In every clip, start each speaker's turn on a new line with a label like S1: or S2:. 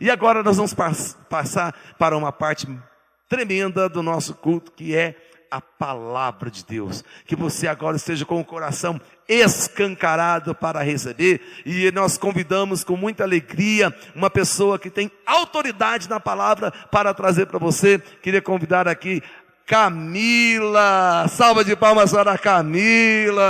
S1: E agora nós vamos passar para uma parte tremenda do nosso culto, que é a palavra de Deus. Que você agora esteja com o coração escancarado para receber. E nós convidamos com muita alegria uma pessoa que tem autoridade na palavra para trazer para você. Queria convidar aqui Camila. Salva de palmas para Camila.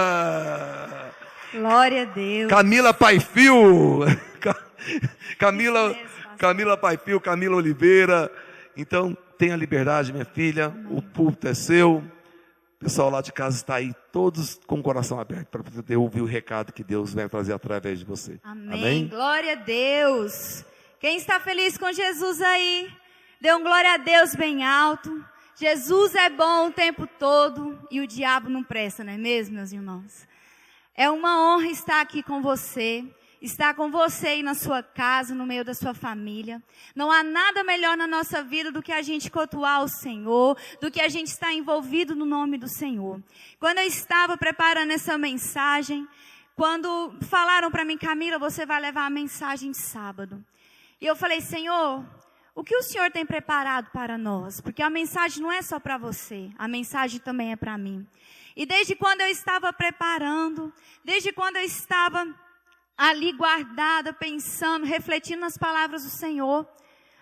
S2: Glória a Deus.
S1: Camila Paifio. Camila, Camila Paifio, Camila Oliveira. Então, tenha liberdade, minha filha. O púlpito é seu. O pessoal lá de casa está aí, todos com o coração aberto para poder ouvir o recado que Deus vai trazer através de você.
S2: Amém. Amém. Glória a Deus. Quem está feliz com Jesus aí? Dê um glória a Deus bem alto. Jesus é bom o tempo todo e o diabo não presta, não é mesmo, meus irmãos? É uma honra estar aqui com você está com você aí na sua casa, no meio da sua família. Não há nada melhor na nossa vida do que a gente cultuar o Senhor, do que a gente estar envolvido no nome do Senhor. Quando eu estava preparando essa mensagem, quando falaram para mim, Camila, você vai levar a mensagem de sábado. E eu falei, Senhor, o que o Senhor tem preparado para nós? Porque a mensagem não é só para você, a mensagem também é para mim. E desde quando eu estava preparando, desde quando eu estava ali guardada, pensando, refletindo nas palavras do Senhor,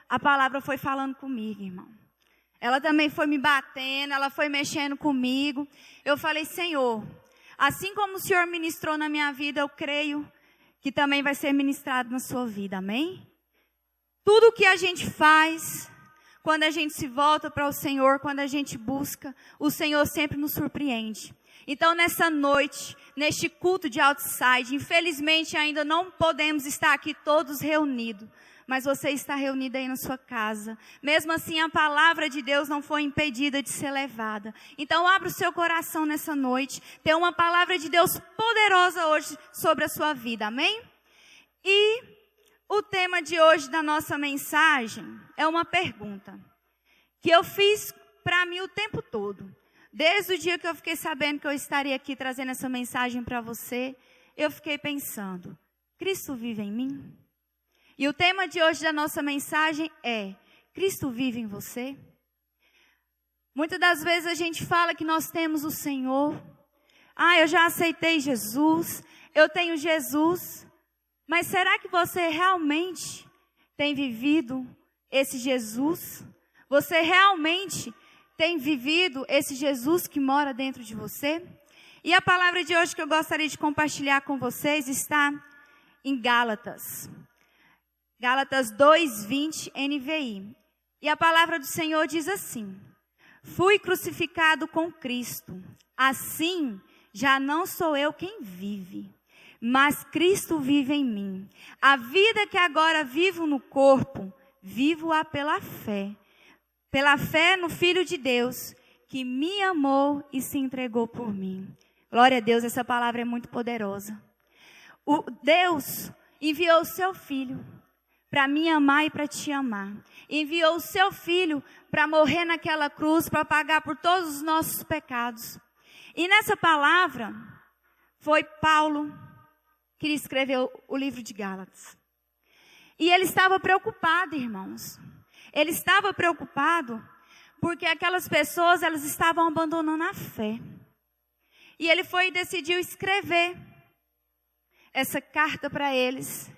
S2: a palavra foi falando comigo, irmão. Ela também foi me batendo, ela foi mexendo comigo. Eu falei, Senhor, assim como o Senhor ministrou na minha vida, eu creio que também vai ser ministrado na sua vida, amém? Tudo que a gente faz, quando a gente se volta para o Senhor, quando a gente busca, o Senhor sempre nos surpreende. Então, nessa noite, neste culto de outside. Infelizmente, ainda não podemos estar aqui todos reunidos. Mas você está reunido aí na sua casa. Mesmo assim, a palavra de Deus não foi impedida de ser levada. Então, abra o seu coração nessa noite. Tem uma palavra de Deus poderosa hoje sobre a sua vida. Amém? E o tema de hoje da nossa mensagem é uma pergunta que eu fiz para mim o tempo todo. Desde o dia que eu fiquei sabendo que eu estaria aqui trazendo essa mensagem para você, eu fiquei pensando: Cristo vive em mim? E o tema de hoje da nossa mensagem é: Cristo vive em você? Muitas das vezes a gente fala que nós temos o Senhor. Ah, eu já aceitei Jesus, eu tenho Jesus. Mas será que você realmente tem vivido esse Jesus? Você realmente tem vivido esse Jesus que mora dentro de você? E a palavra de hoje que eu gostaria de compartilhar com vocês está em Gálatas. Gálatas 2:20 NVI. E a palavra do Senhor diz assim: Fui crucificado com Cristo. Assim, já não sou eu quem vive, mas Cristo vive em mim. A vida que agora vivo no corpo, vivo-a pela fé pela fé no Filho de Deus, que me amou e se entregou por mim. Glória a Deus, essa palavra é muito poderosa. O Deus enviou o seu filho para me amar e para te amar. Enviou o seu filho para morrer naquela cruz, para pagar por todos os nossos pecados. E nessa palavra foi Paulo que escreveu o livro de Gálatas. E ele estava preocupado, irmãos. Ele estava preocupado porque aquelas pessoas elas estavam abandonando a fé. E ele foi e decidiu escrever essa carta para eles,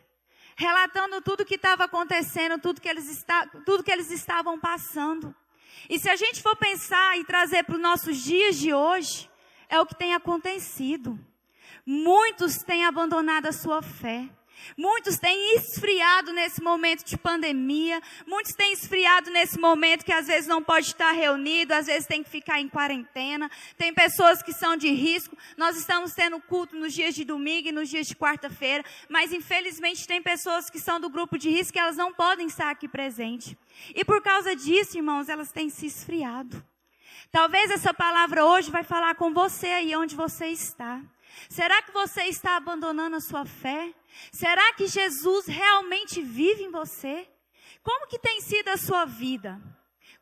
S2: relatando tudo o que estava acontecendo, tudo que, eles está, tudo que eles estavam passando. E se a gente for pensar e trazer para os nossos dias de hoje, é o que tem acontecido. Muitos têm abandonado a sua fé. Muitos têm esfriado nesse momento de pandemia, muitos têm esfriado nesse momento que às vezes não pode estar reunido, às vezes tem que ficar em quarentena. Tem pessoas que são de risco. Nós estamos tendo culto nos dias de domingo e nos dias de quarta-feira, mas infelizmente tem pessoas que são do grupo de risco que elas não podem estar aqui presente. E por causa disso, irmãos, elas têm se esfriado. Talvez essa palavra hoje vai falar com você aí onde você está. Será que você está abandonando a sua fé? Será que Jesus realmente vive em você? Como que tem sido a sua vida?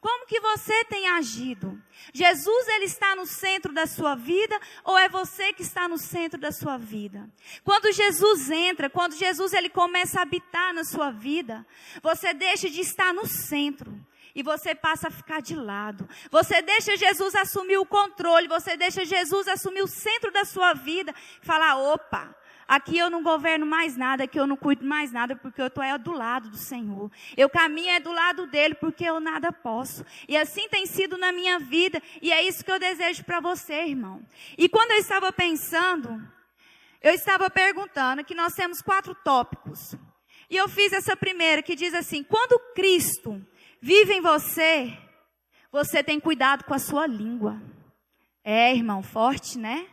S2: Como que você tem agido? Jesus ele está no centro da sua vida ou é você que está no centro da sua vida? Quando Jesus entra, quando Jesus ele começa a habitar na sua vida, você deixa de estar no centro e você passa a ficar de lado. Você deixa Jesus assumir o controle, você deixa Jesus assumir o centro da sua vida falar: "Opa, Aqui eu não governo mais nada, aqui eu não cuido mais nada, porque eu estou é do lado do Senhor. Eu caminho é do lado dele, porque eu nada posso. E assim tem sido na minha vida, e é isso que eu desejo para você, irmão. E quando eu estava pensando, eu estava perguntando que nós temos quatro tópicos. E eu fiz essa primeira, que diz assim: quando Cristo vive em você, você tem cuidado com a sua língua. É, irmão, forte, né?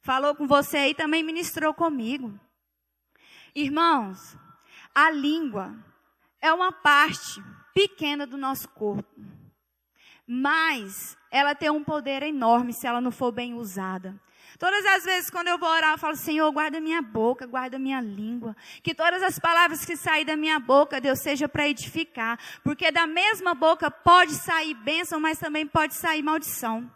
S2: Falou com você aí, também ministrou comigo. Irmãos, a língua é uma parte pequena do nosso corpo, mas ela tem um poder enorme se ela não for bem usada. Todas as vezes quando eu vou orar, eu falo, Senhor, guarda minha boca, guarda minha língua. Que todas as palavras que saem da minha boca, Deus, seja para edificar. Porque da mesma boca pode sair bênção, mas também pode sair maldição.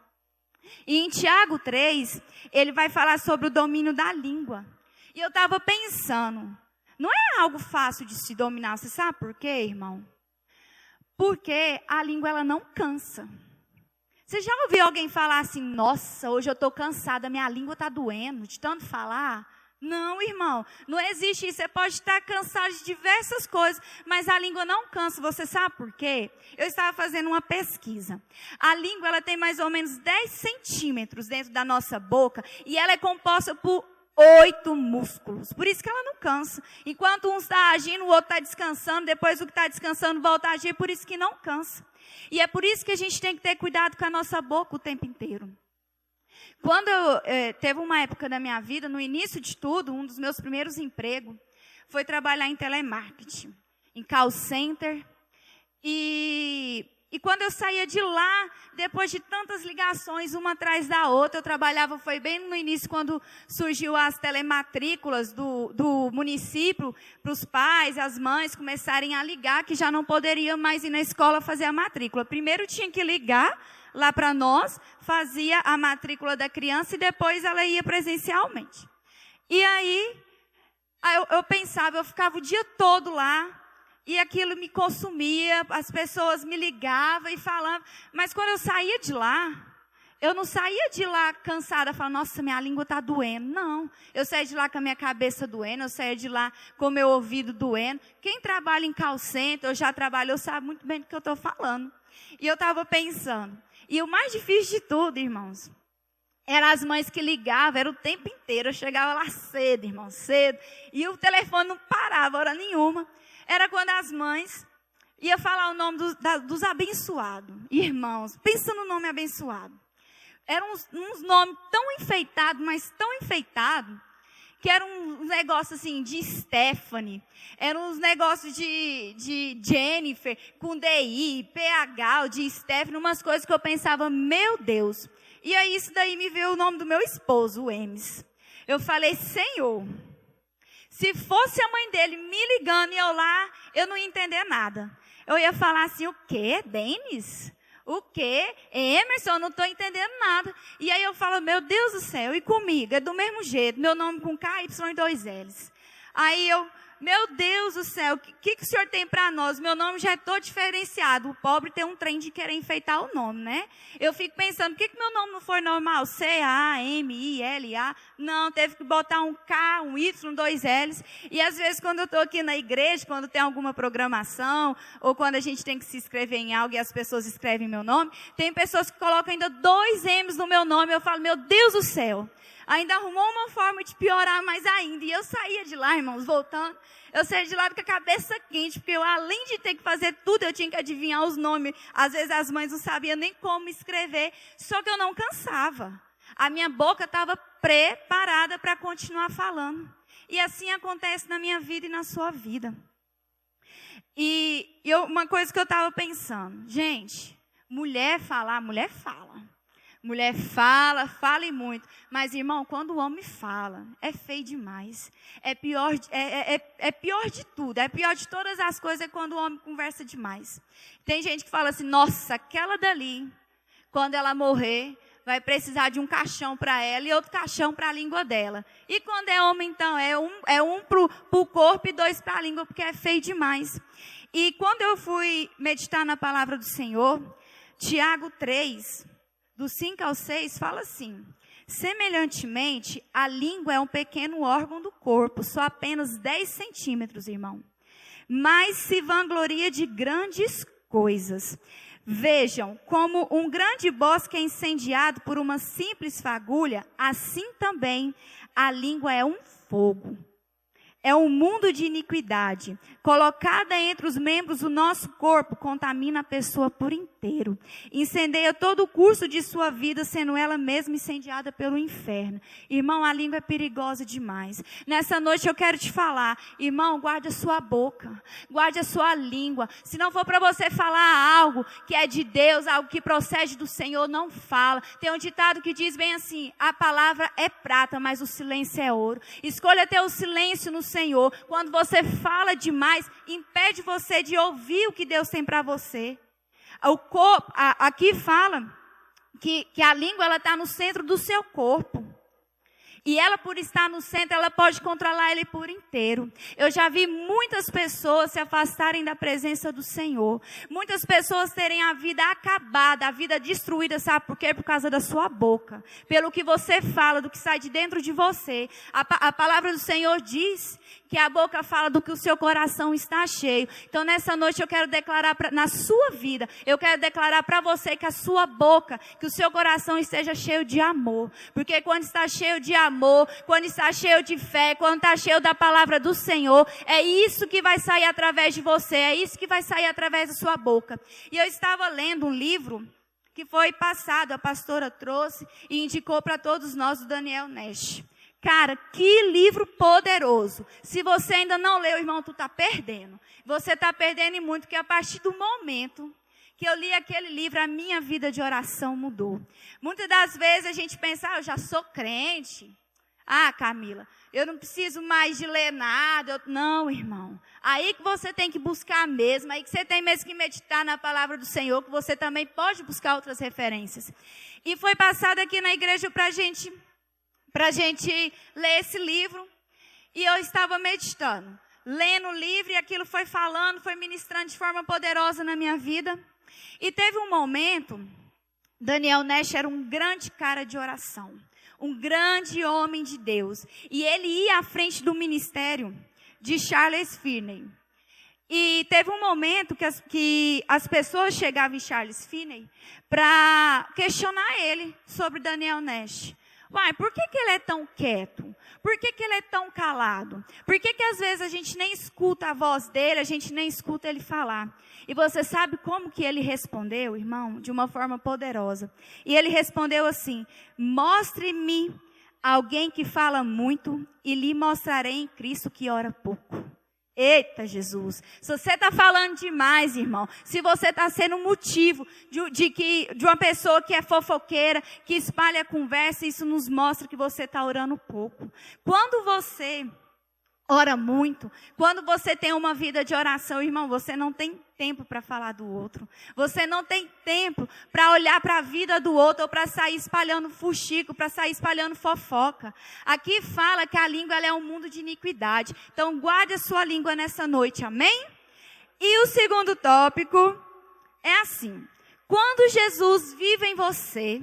S2: E em Tiago 3, ele vai falar sobre o domínio da língua. E eu estava pensando, não é algo fácil de se dominar, você sabe por quê, irmão? Porque a língua ela não cansa. Você já ouviu alguém falar assim, nossa, hoje eu estou cansada, minha língua está doendo de tanto falar? Não, irmão, não existe isso. Você pode estar cansado de diversas coisas, mas a língua não cansa. Você sabe por quê? Eu estava fazendo uma pesquisa. A língua ela tem mais ou menos 10 centímetros dentro da nossa boca e ela é composta por oito músculos. Por isso que ela não cansa. Enquanto um está agindo, o outro está descansando, depois o que está descansando volta a agir, por isso que não cansa. E é por isso que a gente tem que ter cuidado com a nossa boca o tempo inteiro. Quando eu, é, teve uma época da minha vida, no início de tudo, um dos meus primeiros empregos foi trabalhar em telemarketing, em call center. E, e quando eu saía de lá, depois de tantas ligações, uma atrás da outra, eu trabalhava, foi bem no início, quando surgiu as telematrículas do, do município, para os pais, as mães começarem a ligar, que já não poderiam mais ir na escola fazer a matrícula. Primeiro tinha que ligar lá para nós, fazia a matrícula da criança e depois ela ia presencialmente. E aí, eu, eu pensava, eu ficava o dia todo lá, e aquilo me consumia, as pessoas me ligavam e falavam, mas quando eu saía de lá, eu não saía de lá cansada, falando, nossa, minha língua está doendo. Não. Eu saía de lá com a minha cabeça doendo, eu saía de lá com o meu ouvido doendo. Quem trabalha em call center, ou já trabalhou, sabe muito bem do que eu estou falando. E eu estava pensando, e o mais difícil de tudo, irmãos, eram as mães que ligavam, era o tempo inteiro. Eu chegava lá cedo, irmão, cedo. E o telefone não parava hora nenhuma. Era quando as mães iam falar o nome dos, da, dos abençoados. Irmãos, pensa no nome abençoado. Eram uns, uns nomes tão enfeitados, mas tão enfeitados, que era um negócio assim de Stephanie, eram uns negócios de, de Jennifer, com DI, PH, de Stephanie, umas coisas que eu pensava, meu Deus. E aí isso daí me veio o nome do meu esposo, o Emes. Eu falei, Senhor, se fosse a mãe dele me ligando e eu lá, eu não ia entender nada. Eu ia falar assim, o quê? Denis? O quê? Emerson, eu não estou entendendo nada. E aí eu falo, meu Deus do céu, e comigo? É do mesmo jeito, meu nome com K, Y e dois L's. Aí eu, meu Deus do céu, o que, que o senhor tem para nós? Meu nome já é todo diferenciado. O pobre tem um trem de querer enfeitar o nome, né? Eu fico pensando, por que, que meu nome não foi normal? C-A-M-I-L-A. Não, teve que botar um K, um Y, dois L's. E às vezes, quando eu estou aqui na igreja, quando tem alguma programação, ou quando a gente tem que se inscrever em algo e as pessoas escrevem meu nome, tem pessoas que colocam ainda dois M's no meu nome. Eu falo, meu Deus do céu ainda arrumou uma forma de piorar mais ainda. E eu saía de lá, irmãos, voltando. Eu saía de lá com a cabeça quente, porque eu, além de ter que fazer tudo, eu tinha que adivinhar os nomes. Às vezes as mães não sabiam nem como escrever, só que eu não cansava. A minha boca estava preparada para continuar falando. E assim acontece na minha vida e na sua vida. E eu, uma coisa que eu estava pensando, gente, mulher falar, mulher fala. Mulher fala, fala e muito. Mas, irmão, quando o homem fala, é feio demais. É pior, é, é, é, é pior de tudo. É pior de todas as coisas é quando o homem conversa demais. Tem gente que fala assim, nossa, aquela dali, quando ela morrer, vai precisar de um caixão para ela e outro caixão para a língua dela. E quando é homem, então, é um, é um para o corpo e dois para a língua, porque é feio demais. E quando eu fui meditar na palavra do Senhor, Tiago 3, do 5 ao 6, fala assim: Semelhantemente, a língua é um pequeno órgão do corpo, só apenas 10 centímetros, irmão. Mas se vangloria de grandes coisas. Vejam, como um grande bosque é incendiado por uma simples fagulha, assim também a língua é um fogo é um mundo de iniquidade. Colocada entre os membros do nosso corpo, contamina a pessoa por inteiro. Incendeia todo o curso de sua vida, sendo ela mesma incendiada pelo inferno. Irmão, a língua é perigosa demais. Nessa noite eu quero te falar, irmão, guarde a sua boca, guarde a sua língua. Se não for para você falar algo que é de Deus, algo que procede do Senhor, não fala. Tem um ditado que diz bem assim: a palavra é prata, mas o silêncio é ouro. Escolha ter o silêncio no Senhor. Quando você fala demais, impede você de ouvir o que Deus tem para você. O corpo, a, aqui fala que, que a língua ela está no centro do seu corpo. E ela, por estar no centro, ela pode controlar ele por inteiro. Eu já vi muitas pessoas se afastarem da presença do Senhor. Muitas pessoas terem a vida acabada, a vida destruída, sabe por quê? Por causa da sua boca. Pelo que você fala, do que sai de dentro de você. A, a palavra do Senhor diz que a boca fala do que o seu coração está cheio. Então, nessa noite, eu quero declarar pra, na sua vida, eu quero declarar para você que a sua boca, que o seu coração esteja cheio de amor. Porque quando está cheio de amor, quando está cheio de fé, quando está cheio da palavra do Senhor, é isso que vai sair através de você, é isso que vai sair através da sua boca. E eu estava lendo um livro que foi passado, a pastora trouxe e indicou para todos nós o Daniel Nash. Cara, que livro poderoso. Se você ainda não leu, irmão, tu está perdendo. Você está perdendo muito, porque a partir do momento que eu li aquele livro, a minha vida de oração mudou. Muitas das vezes a gente pensa, ah, eu já sou crente. Ah, Camila, eu não preciso mais de ler nada. Eu... Não, irmão. Aí que você tem que buscar mesmo, aí que você tem mesmo que meditar na palavra do Senhor, que você também pode buscar outras referências. E foi passado aqui na igreja para gente para a gente ler esse livro. E eu estava meditando, lendo o livro, e aquilo foi falando, foi ministrando de forma poderosa na minha vida. E teve um momento, Daniel Nash era um grande cara de oração, um grande homem de Deus. E ele ia à frente do ministério de Charles Finney. E teve um momento que as, que as pessoas chegavam em Charles Finney para questionar ele sobre Daniel Nash. Uai, por que, que ele é tão quieto? Por que, que ele é tão calado? Por que, que às vezes a gente nem escuta a voz dele, a gente nem escuta ele falar? E você sabe como que ele respondeu, irmão? De uma forma poderosa. E ele respondeu assim: Mostre-me alguém que fala muito, e lhe mostrarei em Cristo que ora pouco. Eita, Jesus. Se você está falando demais, irmão, se você está sendo motivo de, de, que, de uma pessoa que é fofoqueira, que espalha conversa, isso nos mostra que você está orando pouco. Quando você ora muito. Quando você tem uma vida de oração, irmão, você não tem tempo para falar do outro. Você não tem tempo para olhar para a vida do outro ou para sair espalhando fuxico, para sair espalhando fofoca. Aqui fala que a língua é um mundo de iniquidade. Então guarde a sua língua nessa noite, amém? E o segundo tópico é assim: quando Jesus vive em você,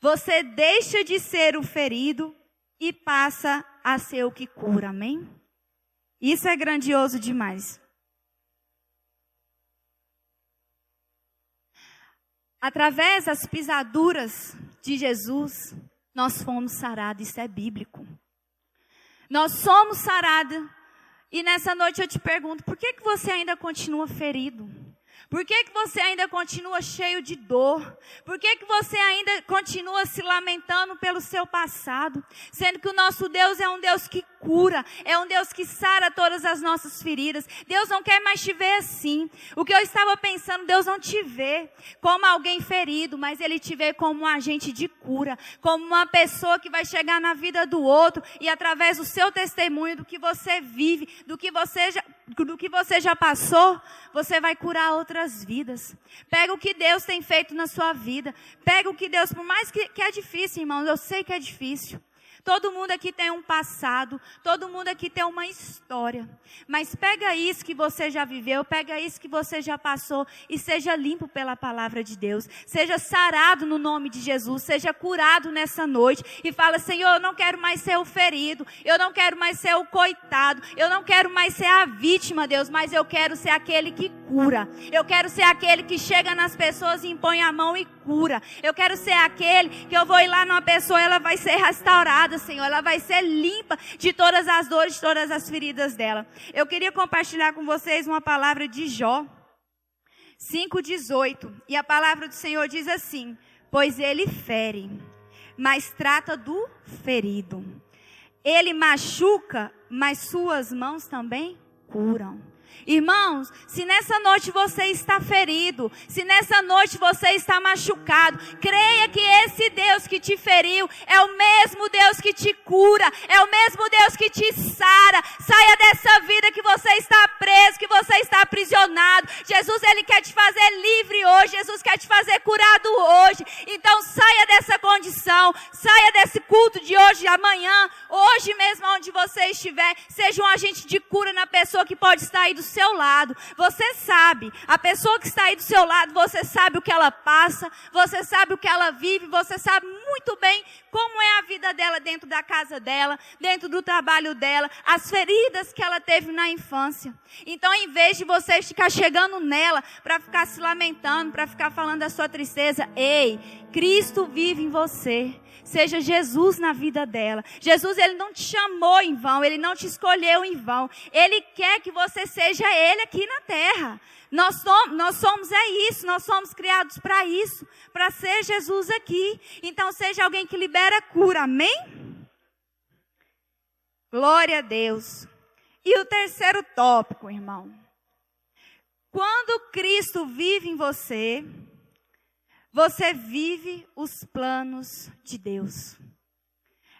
S2: você deixa de ser o ferido e passa a ser o que cura, amém? Isso é grandioso demais. Através das pisaduras de Jesus, nós fomos sarados, isso é bíblico. Nós somos sarados, e nessa noite eu te pergunto, por que, que você ainda continua ferido? Por que, que você ainda continua cheio de dor? Por que, que você ainda continua se lamentando pelo seu passado? Sendo que o nosso Deus é um Deus que cura, é um Deus que sara todas as nossas feridas. Deus não quer mais te ver assim. O que eu estava pensando, Deus não te vê como alguém ferido, mas Ele te vê como um agente de cura, como uma pessoa que vai chegar na vida do outro e através do seu testemunho, do que você vive, do que você já, do que você já passou, você vai curar outras vidas. Pega o que Deus tem feito na sua vida. Pega o que Deus, por mais que, que é difícil, irmãos, eu sei que é difícil. Todo mundo aqui tem um passado, todo mundo aqui tem uma história. Mas pega isso que você já viveu, pega isso que você já passou e seja limpo pela palavra de Deus. Seja sarado no nome de Jesus, seja curado nessa noite e fala: Senhor, eu não quero mais ser o ferido, eu não quero mais ser o coitado, eu não quero mais ser a vítima, Deus, mas eu quero ser aquele que cura. Eu quero ser aquele que chega nas pessoas e impõe a mão e cura. Eu quero ser aquele que eu vou ir lá numa pessoa, ela vai ser restaurada, Senhor. Ela vai ser limpa de todas as dores, de todas as feridas dela. Eu queria compartilhar com vocês uma palavra de Jó 5:18. E a palavra do Senhor diz assim: "Pois ele fere, mas trata do ferido. Ele machuca, mas suas mãos também curam." Irmãos, se nessa noite você está ferido, se nessa noite você está machucado, creia que esse Deus que te feriu é o mesmo Deus que te cura, é o mesmo Deus que te sara. Saia dessa vida que você está preso, que você está aprisionado. Jesus, ele quer te fazer livre hoje, Jesus quer te fazer curado hoje. Então saia dessa condição, saia desse culto de hoje, amanhã, hoje mesmo onde você estiver, seja um agente de cura na pessoa que pode estar aí do seu lado. Você sabe, a pessoa que está aí do seu lado, você sabe o que ela passa, você sabe o que ela vive, você sabe muito bem como é a vida dela dentro da casa dela, dentro do trabalho dela, as feridas que ela teve na infância. Então, em vez de você ficar chegando nela para ficar se lamentando, para ficar falando da sua tristeza, ei, Cristo vive em você seja Jesus na vida dela. Jesus, ele não te chamou em vão, ele não te escolheu em vão. Ele quer que você seja ele aqui na terra. Nós somos, nós somos é isso, nós somos criados para isso, para ser Jesus aqui. Então, seja alguém que libera cura, amém? Glória a Deus. E o terceiro tópico, irmão. Quando Cristo vive em você, você vive os planos de Deus.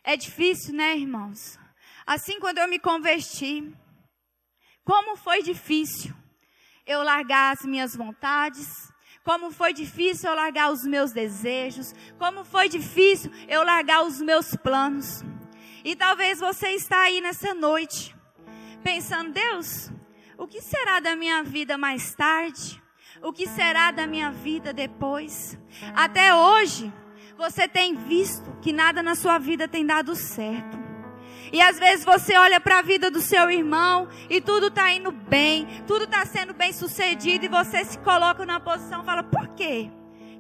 S2: É difícil, né, irmãos? Assim, quando eu me converti, como foi difícil eu largar as minhas vontades, como foi difícil eu largar os meus desejos, como foi difícil eu largar os meus planos. E talvez você está aí nessa noite, pensando, Deus, o que será da minha vida mais tarde? O que será da minha vida depois? Até hoje, você tem visto que nada na sua vida tem dado certo. E às vezes você olha para a vida do seu irmão e tudo está indo bem, tudo está sendo bem sucedido e você se coloca numa posição e fala: por quê?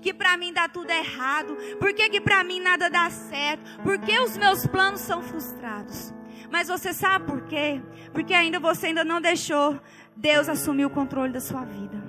S2: Que para mim dá tudo errado? Por que, que para mim nada dá certo? Por que os meus planos são frustrados? Mas você sabe por quê? Porque ainda você ainda não deixou Deus assumir o controle da sua vida.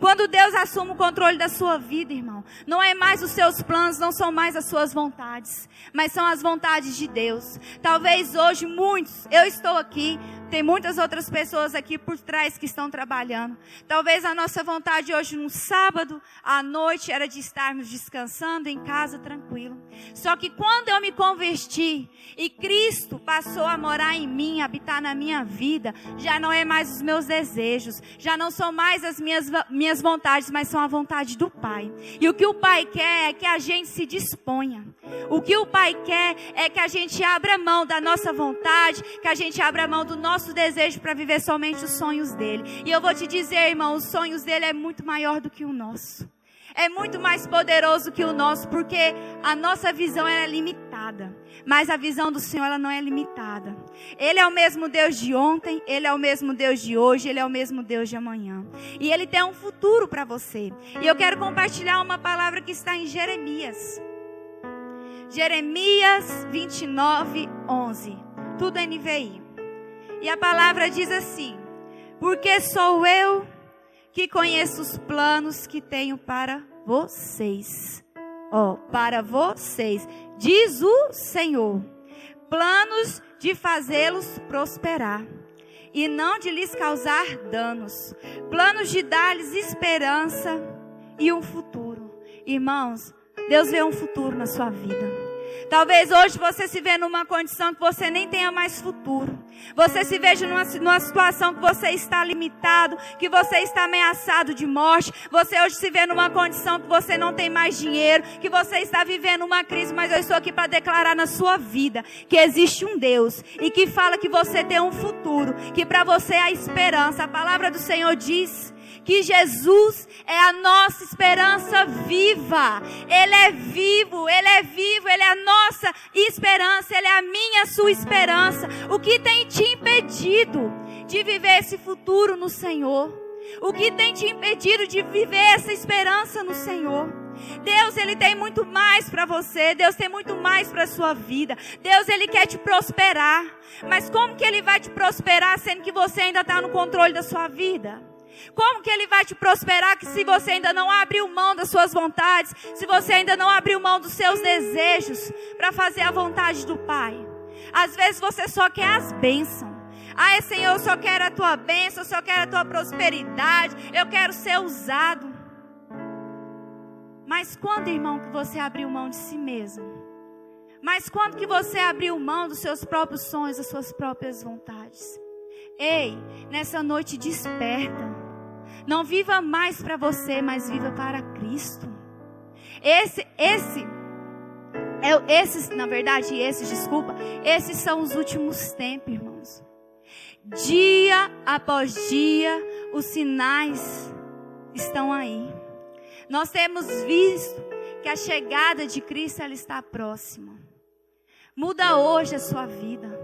S2: Quando Deus assume o controle da sua vida, irmão, não é mais os seus planos, não são mais as suas vontades, mas são as vontades de Deus. Talvez hoje muitos, eu estou aqui, tem muitas outras pessoas aqui por trás que estão trabalhando. Talvez a nossa vontade hoje, no sábado, à noite, era de estarmos descansando em casa tranquilo. Só que quando eu me converti e Cristo passou a morar em mim, habitar na minha vida, já não é mais os meus desejos, já não são mais as minhas, minhas vontades, mas são a vontade do Pai. E o que o Pai quer é que a gente se disponha. O que o Pai quer é que a gente abra mão da nossa vontade, que a gente abra mão do nosso nosso desejo para viver somente os sonhos dele. E eu vou te dizer, irmão, os sonhos dele é muito maior do que o nosso. É muito mais poderoso que o nosso, porque a nossa visão é limitada, mas a visão do Senhor ela não é limitada. Ele é o mesmo Deus de ontem, ele é o mesmo Deus de hoje, ele é o mesmo Deus de amanhã. E ele tem um futuro para você. E eu quero compartilhar uma palavra que está em Jeremias. Jeremias 29, 11. Tudo NVI. E a palavra diz assim: Porque sou eu que conheço os planos que tenho para vocês. Ó, oh, para vocês, diz o Senhor. Planos de fazê-los prosperar e não de lhes causar danos. Planos de dar-lhes esperança e um futuro. Irmãos, Deus vê um futuro na sua vida. Talvez hoje você se vê numa condição que você nem tenha mais futuro. Você se veja numa, numa situação que você está limitado, que você está ameaçado de morte. Você hoje se vê numa condição que você não tem mais dinheiro, que você está vivendo uma crise, mas eu estou aqui para declarar na sua vida que existe um Deus e que fala que você tem um futuro, que para você há esperança. A palavra do Senhor diz que Jesus é a nossa esperança viva. Ele é vivo, ele é vivo, ele é a nossa esperança, ele é a minha, sua esperança. O que tem te impedido de viver esse futuro no Senhor? O que tem te impedido de viver essa esperança no Senhor? Deus, ele tem muito mais para você. Deus tem muito mais para sua vida. Deus, ele quer te prosperar. Mas como que ele vai te prosperar sendo que você ainda está no controle da sua vida? Como que ele vai te prosperar que se você ainda não abriu mão das suas vontades, se você ainda não abriu mão dos seus desejos para fazer a vontade do Pai? Às vezes você só quer as bênçãos. Ai, Senhor, eu só quero a tua bênção, eu só quero a tua prosperidade, eu quero ser usado. Mas quando, irmão, que você abriu mão de si mesmo? Mas quando que você abriu mão dos seus próprios sonhos, das suas próprias vontades? Ei, nessa noite desperta. Não viva mais para você, mas viva para Cristo. Esse, esse, é, esses, na verdade, esses, desculpa, esses são os últimos tempos, irmãos. Dia após dia, os sinais estão aí. Nós temos visto que a chegada de Cristo ela está próxima. Muda hoje a sua vida.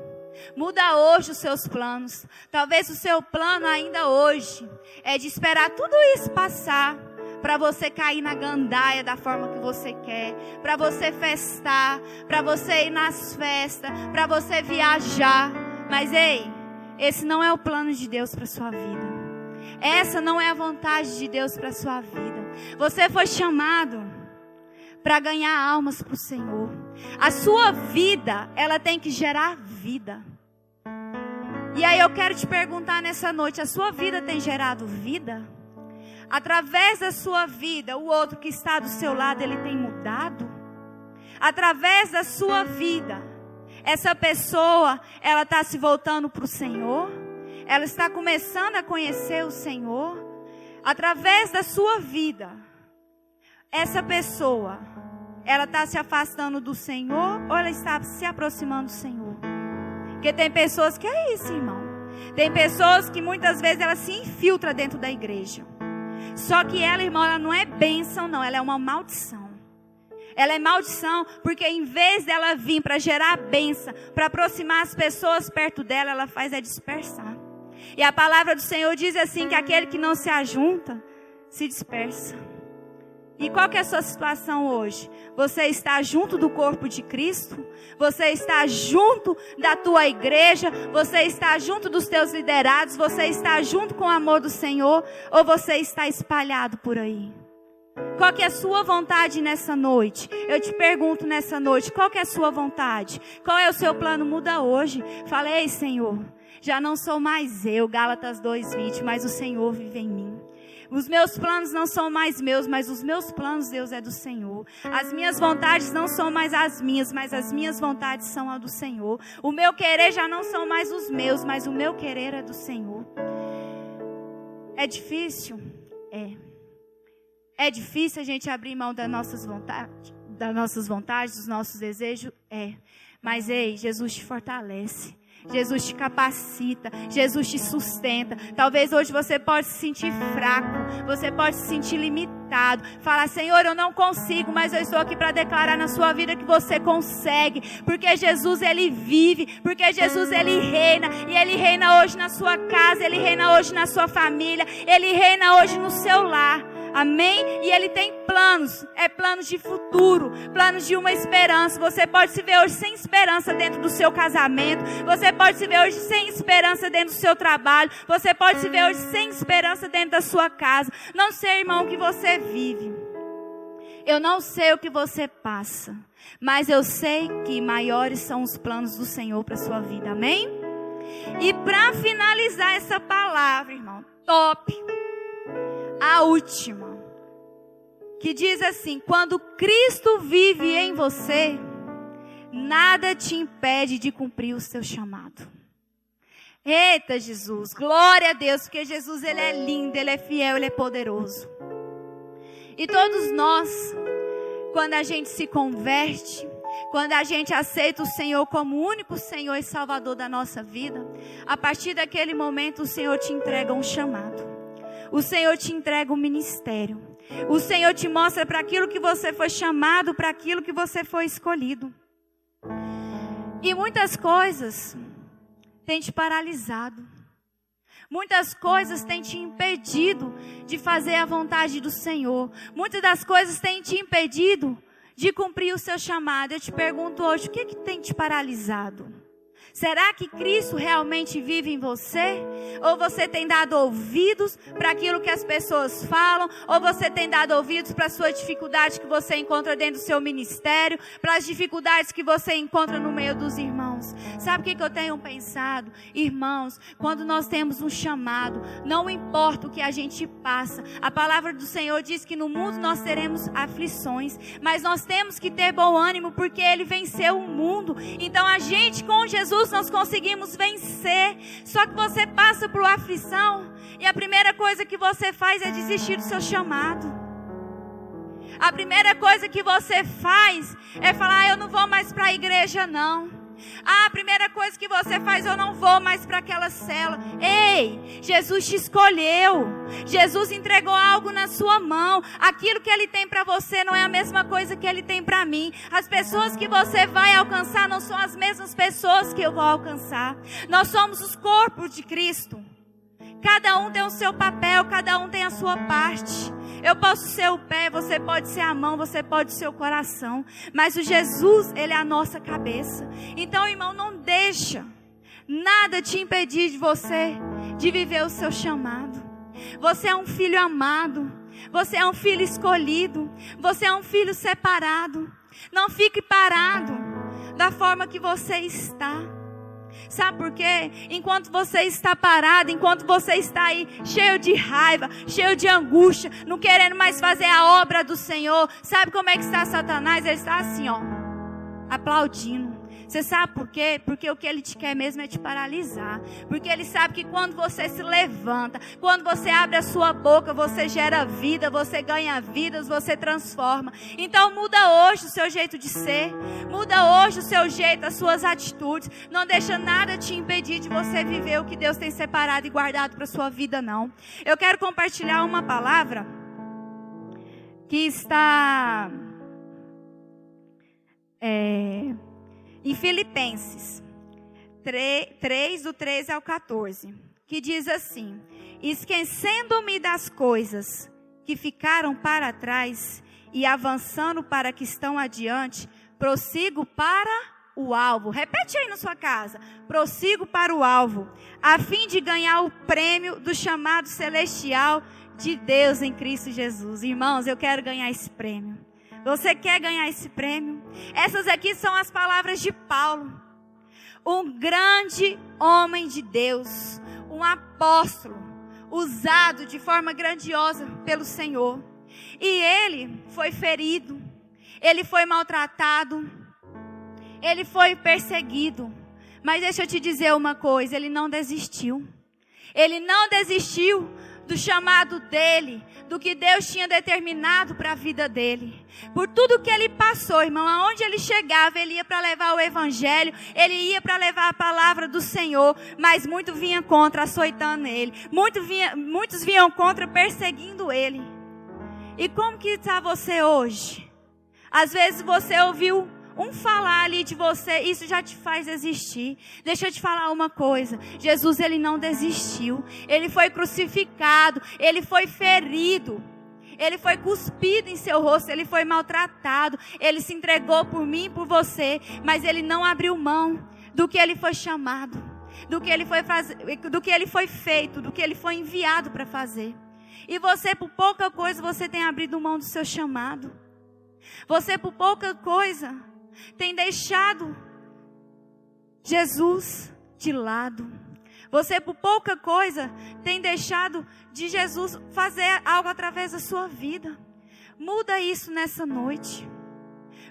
S2: Muda hoje os seus planos. Talvez o seu plano ainda hoje é de esperar tudo isso passar para você cair na gandaia da forma que você quer, para você festar, para você ir nas festas, para você viajar. Mas ei, esse não é o plano de Deus para sua vida. Essa não é a vontade de Deus para sua vida. Você foi chamado para ganhar almas para o Senhor. A sua vida, ela tem que gerar vida. E aí eu quero te perguntar nessa noite: a sua vida tem gerado vida? Através da sua vida, o outro que está do seu lado, ele tem mudado? Através da sua vida, essa pessoa, ela está se voltando para o Senhor? Ela está começando a conhecer o Senhor? Através da sua vida, essa pessoa, ela está se afastando do Senhor ou ela está se aproximando do Senhor? Porque tem pessoas que é isso, irmão. Tem pessoas que muitas vezes ela se infiltra dentro da igreja. Só que ela, irmão, ela não é bênção, não. Ela é uma maldição. Ela é maldição porque em vez dela vir para gerar bênção, para aproximar as pessoas perto dela, ela faz é dispersar. E a palavra do Senhor diz assim que aquele que não se ajunta se dispersa. E qual que é a sua situação hoje? Você está junto do corpo de Cristo? Você está junto da tua igreja? Você está junto dos teus liderados? Você está junto com o amor do Senhor? Ou você está espalhado por aí? Qual que é a sua vontade nessa noite? Eu te pergunto nessa noite, qual que é a sua vontade? Qual é o seu plano? Muda hoje. Falei, Senhor, já não sou mais eu, Gálatas 2:20, mas o Senhor vive em mim. Os meus planos não são mais meus, mas os meus planos, Deus, é do Senhor. As minhas vontades não são mais as minhas, mas as minhas vontades são a do Senhor. O meu querer já não são mais os meus, mas o meu querer é do Senhor. É difícil? É. É difícil a gente abrir mão das nossas vontades, das nossas vontades, dos nossos desejos? É. Mas ei, Jesus te fortalece. Jesus te capacita, Jesus te sustenta. Talvez hoje você pode se sentir fraco, você pode se sentir limitado. Falar, Senhor, eu não consigo, mas eu estou aqui para declarar na sua vida que você consegue, porque Jesus ele vive, porque Jesus ele reina e ele reina hoje na sua casa, ele reina hoje na sua família, ele reina hoje no seu lar. Amém? E ele tem planos, é planos de futuro, planos de uma esperança. Você pode se ver hoje sem esperança dentro do seu casamento, você pode se ver hoje sem esperança dentro do seu trabalho, você pode se ver hoje sem esperança dentro da sua casa. Não sei, irmão, o que você vive. Eu não sei o que você passa, mas eu sei que maiores são os planos do Senhor para sua vida. Amém? E para finalizar essa palavra, irmão, top. A última que diz assim: quando Cristo vive em você, nada te impede de cumprir o seu chamado. Eita Jesus, glória a Deus, porque Jesus ele é lindo, ele é fiel, ele é poderoso. E todos nós, quando a gente se converte, quando a gente aceita o Senhor como o único Senhor e Salvador da nossa vida, a partir daquele momento o Senhor te entrega um chamado. O Senhor te entrega um ministério. O Senhor te mostra para aquilo que você foi chamado, para aquilo que você foi escolhido. E muitas coisas têm te paralisado. Muitas coisas têm te impedido de fazer a vontade do Senhor. Muitas das coisas têm te impedido de cumprir o seu chamado. Eu te pergunto hoje, o que, é que tem te paralisado? Será que Cristo realmente vive em você? Ou você tem dado ouvidos para aquilo que as pessoas falam? Ou você tem dado ouvidos para a sua dificuldade que você encontra dentro do seu ministério? Para as dificuldades que você encontra no meio dos irmãos? Sabe o que, eu tenho pensado? Irmãos, quando nós temos um chamado, não importa o que a gente passa, a palavra do Senhor diz que no mundo nós teremos aflições, mas nós temos que ter bom ânimo porque Ele venceu o mundo. Então a gente com Jesus Jesus nós conseguimos vencer. Só que você passa por aflição e a primeira coisa que você faz é desistir do seu chamado. A primeira coisa que você faz é falar: ah, eu não vou mais para a igreja, não. Ah, a primeira coisa que você faz, eu não vou mais para aquela cela. Ei, Jesus te escolheu. Jesus entregou algo na sua mão. Aquilo que ele tem para você não é a mesma coisa que ele tem para mim. As pessoas que você vai alcançar não são as mesmas pessoas que eu vou alcançar. Nós somos os corpos de Cristo. Cada um tem o seu papel, cada um tem a sua parte. Eu posso ser o pé, você pode ser a mão, você pode ser o coração. Mas o Jesus, ele é a nossa cabeça. Então, irmão, não deixa nada te impedir de você de viver o seu chamado. Você é um filho amado. Você é um filho escolhido. Você é um filho separado. Não fique parado da forma que você está. Sabe por quê? Enquanto você está parado, enquanto você está aí cheio de raiva, cheio de angústia, não querendo mais fazer a obra do Senhor, sabe como é que está Satanás? Ele está assim, ó, aplaudindo você sabe por quê? Porque o que ele te quer mesmo é te paralisar. Porque ele sabe que quando você se levanta, quando você abre a sua boca, você gera vida, você ganha vidas, você transforma. Então muda hoje o seu jeito de ser, muda hoje o seu jeito, as suas atitudes. Não deixa nada te impedir de você viver o que Deus tem separado e guardado para sua vida, não. Eu quero compartilhar uma palavra que está é, em Filipenses 3, 3, do 13 ao 14, que diz assim: Esquecendo-me das coisas que ficaram para trás e avançando para que estão adiante, prossigo para o alvo. Repete aí na sua casa. Prossigo para o alvo, a fim de ganhar o prêmio do chamado celestial de Deus em Cristo Jesus. Irmãos, eu quero ganhar esse prêmio. Você quer ganhar esse prêmio? Essas aqui são as palavras de Paulo. Um grande homem de Deus, um apóstolo, usado de forma grandiosa pelo Senhor. E ele foi ferido, ele foi maltratado, ele foi perseguido. Mas deixa eu te dizer uma coisa: ele não desistiu. Ele não desistiu do chamado dele, do que Deus tinha determinado para a vida dele. Por tudo que ele passou, irmão, aonde ele chegava, ele ia para levar o evangelho, ele ia para levar a palavra do Senhor, mas muito vinha contra, açoitando ele. Muito vinha, muitos vinham contra, perseguindo ele. E como que está você hoje? Às vezes você ouviu um falar ali de você, isso já te faz existir. Deixa eu te falar uma coisa: Jesus, ele não desistiu, ele foi crucificado, ele foi ferido. ele foi cuspido em seu rosto, ele foi maltratado, ele se entregou por mim e por você, mas ele não abriu mão do que ele foi chamado, do que ele foi, faz... do que ele foi feito, do que ele foi enviado para fazer. E você, por pouca coisa, você tem abrido mão do seu chamado. Você, por pouca coisa, tem deixado Jesus de lado. Você, por pouca coisa, tem deixado de Jesus fazer algo através da sua vida. Muda isso nessa noite.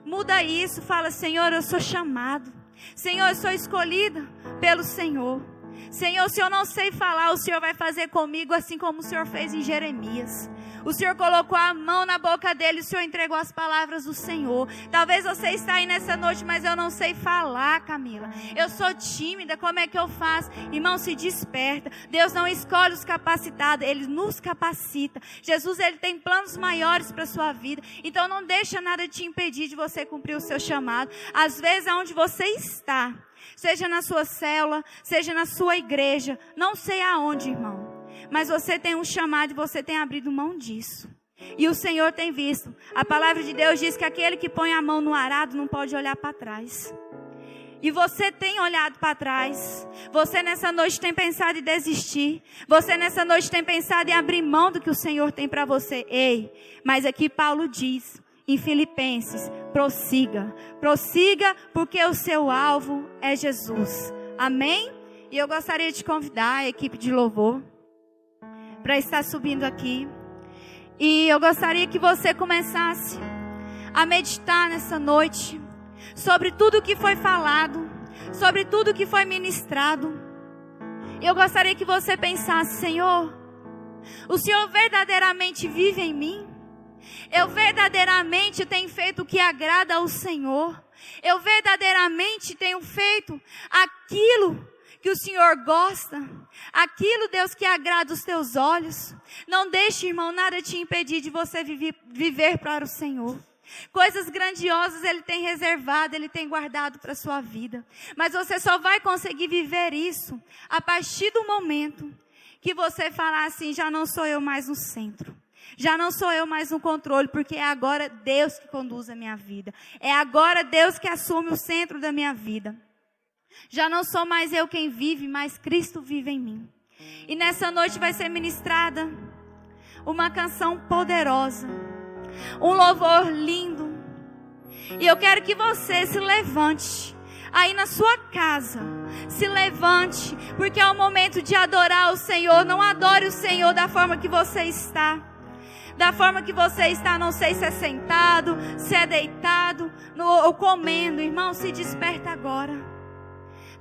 S2: Muda isso. Fala, Senhor, eu sou chamado. Senhor, eu sou escolhida pelo Senhor. Senhor, se eu não sei falar, o Senhor vai fazer comigo assim como o Senhor fez em Jeremias. O Senhor colocou a mão na boca dele, o Senhor entregou as palavras do Senhor. Talvez você está aí nessa noite, mas eu não sei falar, Camila. Eu sou tímida, como é que eu faço? Irmão, se desperta. Deus não escolhe os capacitados, ele nos capacita. Jesus, ele tem planos maiores para sua vida. Então não deixa nada te impedir de você cumprir o seu chamado. Às vezes, aonde você está, seja na sua célula, seja na sua igreja, não sei aonde, irmão. Mas você tem um chamado e você tem abrido mão disso. E o Senhor tem visto. A palavra de Deus diz que aquele que põe a mão no arado não pode olhar para trás. E você tem olhado para trás. Você nessa noite tem pensado em desistir. Você nessa noite tem pensado em abrir mão do que o Senhor tem para você. Ei, mas aqui Paulo diz em Filipenses: prossiga. Prossiga porque o seu alvo é Jesus. Amém? E eu gostaria de convidar a equipe de louvor para estar subindo aqui. E eu gostaria que você começasse a meditar nessa noite sobre tudo que foi falado, sobre tudo que foi ministrado. Eu gostaria que você pensasse, Senhor, o Senhor verdadeiramente vive em mim? Eu verdadeiramente tenho feito o que agrada ao Senhor? Eu verdadeiramente tenho feito aquilo que o Senhor gosta, aquilo, Deus, que agrada os teus olhos. Não deixe, irmão, nada te impedir de você viver, viver para o Senhor. Coisas grandiosas Ele tem reservado, Ele tem guardado para a sua vida. Mas você só vai conseguir viver isso a partir do momento que você falar assim: já não sou eu mais no centro. Já não sou eu mais no controle, porque é agora Deus que conduz a minha vida. É agora Deus que assume o centro da minha vida. Já não sou mais eu quem vive, mas Cristo vive em mim. E nessa noite vai ser ministrada uma canção poderosa, um louvor lindo. E eu quero que você se levante aí na sua casa. Se levante, porque é o momento de adorar o Senhor. Não adore o Senhor da forma que você está. Da forma que você está, não sei se é sentado, se é deitado, no, ou comendo. Irmão, se desperta agora.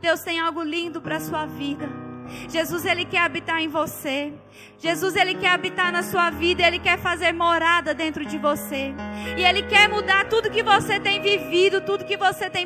S2: Deus tem algo lindo para a sua vida. Jesus, Ele quer habitar em você. Jesus, Ele quer habitar na sua vida. Ele quer fazer morada dentro de você. E Ele quer mudar tudo que você tem vivido, tudo que você tem